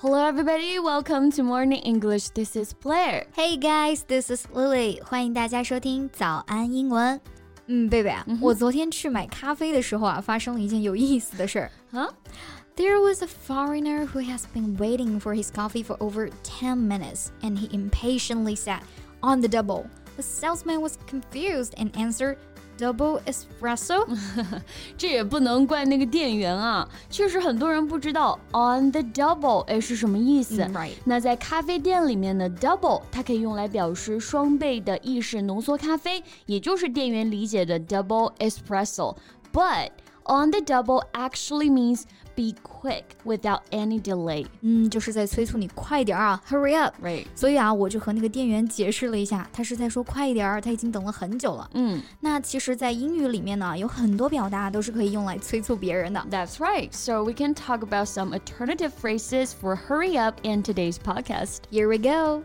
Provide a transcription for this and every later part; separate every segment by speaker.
Speaker 1: Hello, everybody. Welcome to Morning English. This is Blair.
Speaker 2: Hey guys, this is Lily. 欢迎大家收听早安英文。嗯，贝贝啊，我昨天去买咖啡的时候啊，发生了一件有意思的事儿。
Speaker 1: Huh?
Speaker 2: There was a foreigner who has been waiting for his coffee for over 10 minutes, and he impatiently sat on the double. The salesman was confused and answered, Double espresso？
Speaker 1: 这也不能怪那个店员啊，确实很多人不知道 on the double 哎是什么意思。
Speaker 2: Right？
Speaker 1: 那在咖啡店里面呢，double 它可以用来表示双倍的意式浓缩咖啡，也就是店员理解的 double espresso。But on the double actually means be quick without any delay。
Speaker 2: 嗯，就是在催促你快点啊，hurry
Speaker 1: up。Right。
Speaker 2: 所以啊，我就和那个店员解释了一下，他是在说快一点儿，他已经等了很久了。
Speaker 1: 嗯，
Speaker 2: 那其实，在英语里面呢，有很多表达都是可以用来催促别人的。
Speaker 1: That's right. So we can talk about some alternative phrases for hurry up in today's podcast.
Speaker 2: Here we go.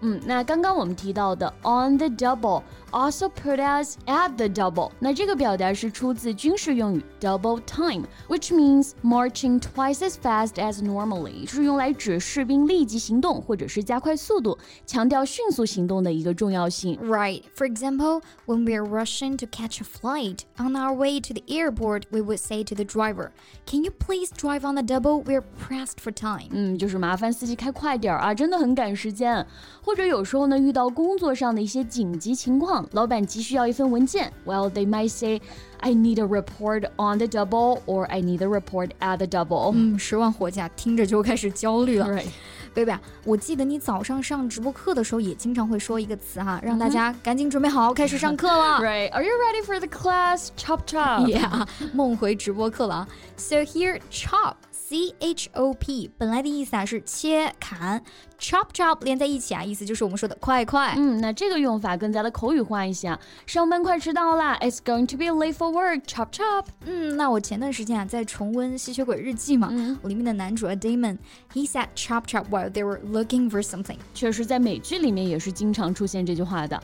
Speaker 1: 嗯，那刚刚我们提到的 on the double。also put as at the double。那这个表达是出自军事用语 double time，which means marching twice as fast as normally，是用来指士兵立即行动或者是加快速度，强调迅速行动的一个重要性。
Speaker 2: Right. For example, when we are rushing to catch a flight on our way to the airport, we would say to the driver, "Can you please drive on the double? We're pressed for time."
Speaker 1: 嗯，就是麻烦司机开快点啊，真的很赶时间。 或者有时候呢，遇到工作上的一些紧急情况。老板急需要一份文件，Well, they might say, "I need a report on the double," or "I need a report at the double."
Speaker 2: 嗯，十万火急，听着就开始焦虑了。
Speaker 1: Right.
Speaker 2: 贝贝啊，我记得你早上上直播课的时候也经常会说一个词哈，让大家赶紧准备好，开始上课了。
Speaker 1: Right? Are you ready for the class? Chop chop.
Speaker 2: Yeah，梦回直播课了啊。So here, chop. C H O P 本来的意思啊是切砍，chop chop 连在一起啊，意思就是我们说的快快。
Speaker 1: 嗯，那这个用法更加的口语化一些啊。上班快迟到啦，It's going to be late for work. Chop chop。
Speaker 2: 嗯，那我前段时间啊在重温《吸血鬼日记》嘛，
Speaker 1: 嗯、
Speaker 2: 里面的男主啊 Damon，he said chop chop while they were looking for something。
Speaker 1: 确实，在美剧里面也是经常出现这句话的。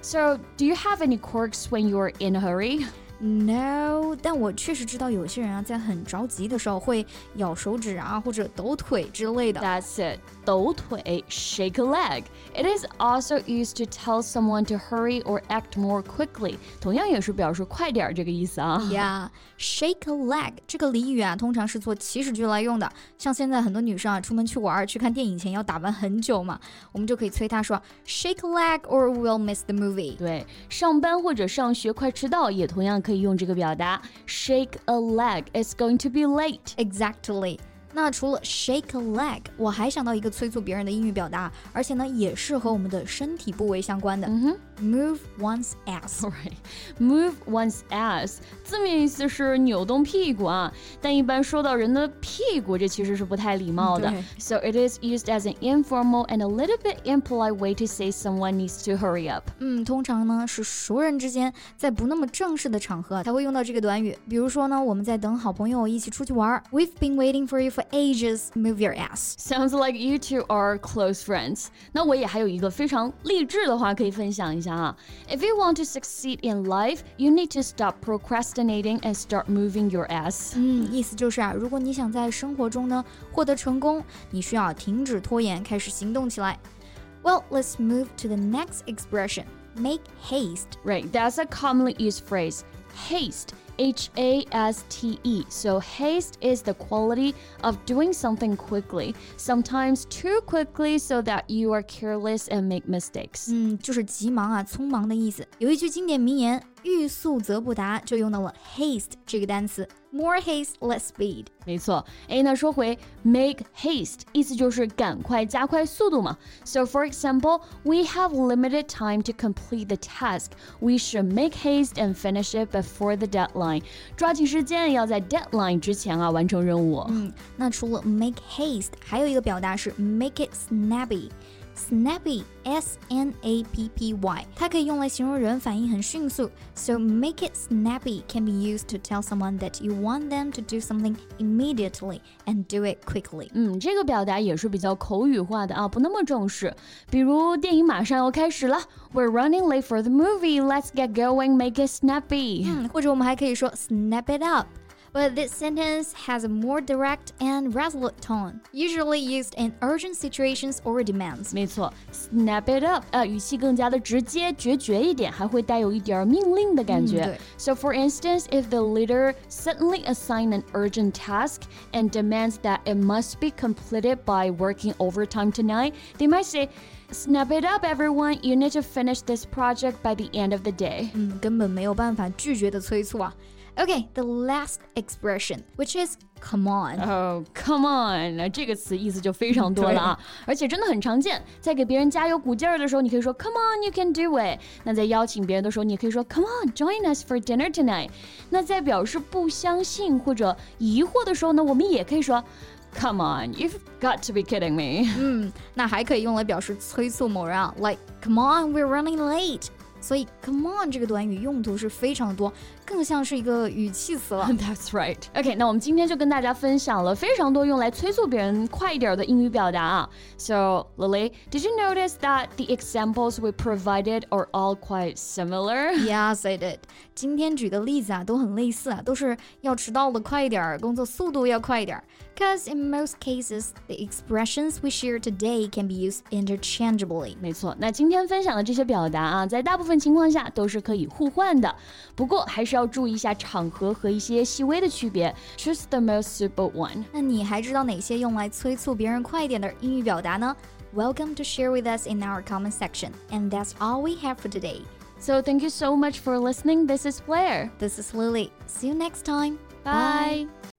Speaker 1: So, do you have any quirks when you're in a hurry?
Speaker 2: No，但我确实知道有些人啊，在很着急的时候会咬手指啊，或者抖腿之类的。
Speaker 1: That's it，抖腿，shake a leg。It is also used to tell someone to hurry or act more quickly。同样也是表示快点这个意思啊。
Speaker 2: Yeah，shake a leg 这个俚语啊，通常是做祈使句来用的。像现在很多女生啊，出门去玩、去看电影前要打扮很久嘛，我们就可以催她说，shake a leg or we'll miss the movie。
Speaker 1: 对，上班或者上学快迟到也同样可 以用这个表达，shake a leg. It's going to be late.
Speaker 2: Exactly. 那除了 shake a leg，我还想到一个催促别人的英语表达，而且呢也是和我们的身体部位相关的。
Speaker 1: 嗯哼。
Speaker 2: Move one's ass.
Speaker 1: Right, move one's ass，字面意思是扭动屁股啊，但一般说到人的屁股，这其实是不太礼貌的。So it is used as an informal and a little bit impolite way to say someone needs to hurry up.
Speaker 2: 嗯，通常呢是熟人之间，在不那么正式的场合才会用到这个短语。比如说呢，我们在等好朋友一起出去玩，We've been waiting for you for ages. Move your ass.
Speaker 1: Sounds like you two are close friends. 那我也还有一个非常励志的话可以分享一下。 if you want to succeed in life, you need to stop procrastinating and start moving your ass.
Speaker 2: 嗯，意思就是啊，如果你想在生活中呢获得成功，你需要停止拖延，开始行动起来。Well, let's move to the next expression. Make haste.
Speaker 1: Right, that's a commonly used phrase. Haste H A S T E. So, haste is the quality of doing something quickly, sometimes too quickly so that you are careless and make mistakes.
Speaker 2: 嗯，就是急忙啊，匆忙的意思。有一句经典名言：“ 欲速则不达”，就用到了 haste 这个单词。More haste, less speed。
Speaker 1: 没错，哎，那说回 make haste，意思就是赶快、加快速度嘛。So for example, we have limited time to complete the task. We should make haste and finish it before the deadline. 抓紧时间，要在 deadline 之前啊完成任务。
Speaker 2: 嗯，那除了 make haste，还有一个表达是 make it snappy。 snappy s n a p p y，它可以用来形容人反应很迅速。So make it snappy can be used to tell someone that you want them to do something immediately and do it quickly。
Speaker 1: 嗯，这个表达也是比较口语化的啊，不那么正式。比如电影马上要开始了，We're running late for the movie. Let's get going. Make it snappy.
Speaker 2: 嗯，或者我们还可以说 snap it up。 but this sentence has a more direct and resolute tone, usually used in urgent situations or demands.
Speaker 1: 没错，snap it up，呃，语气更加的直接、决绝一点，还会带有一点命令的感觉。
Speaker 2: 嗯、对
Speaker 1: so, for instance, if the leader suddenly assigns an urgent task and demands that it must be completed by working overtime tonight, they might say. Snap it up, everyone! You need to finish this project by the end of the day.
Speaker 2: 嗯，根本没有办法拒绝的催促啊。 Okay, the last expression, which is come on.
Speaker 1: Oh, come on！这个词意思就非常多了啊，而且真的很常见。在给别人加油鼓劲儿的时候，你可以说 Come on, you can do it。那在邀请别人的时候，你可以说 Come on, join us for dinner tonight。那在表示不相信或者疑惑的时候呢，我们也可以说 Come on, you've got to be kidding me。
Speaker 2: 嗯，那还可以用来表示催促某人啊，like Come on, we're running late。 所以 come on 这个短语用途是非常多，更像是一个语气词了。
Speaker 1: That's right. OK，那我们今天就跟大家分享了非常多用来催促别人快一点的英语表达啊。So Lily, did you notice that the examples we provided are all quite similar?
Speaker 2: Yes, I did. 今天举的例子啊都很类似啊，都是要迟到的快一点，工作速度要快一点。 because in most cases, the expressions we share today can be used interchangeably.
Speaker 1: 没错，那今天分享的这些表达啊，在大部分情况下都是可以互换的，不过还是要注意一下场合和一些细微的区别。Choose the most suitable one。
Speaker 2: 那你还知道哪些用来催促别人快一点的英语表达呢？Welcome to share with us in our comment section. And that's all we have for today.
Speaker 1: So thank you so much for listening. This is Blair.
Speaker 2: This is Lily. See you next time. Bye.
Speaker 1: Bye.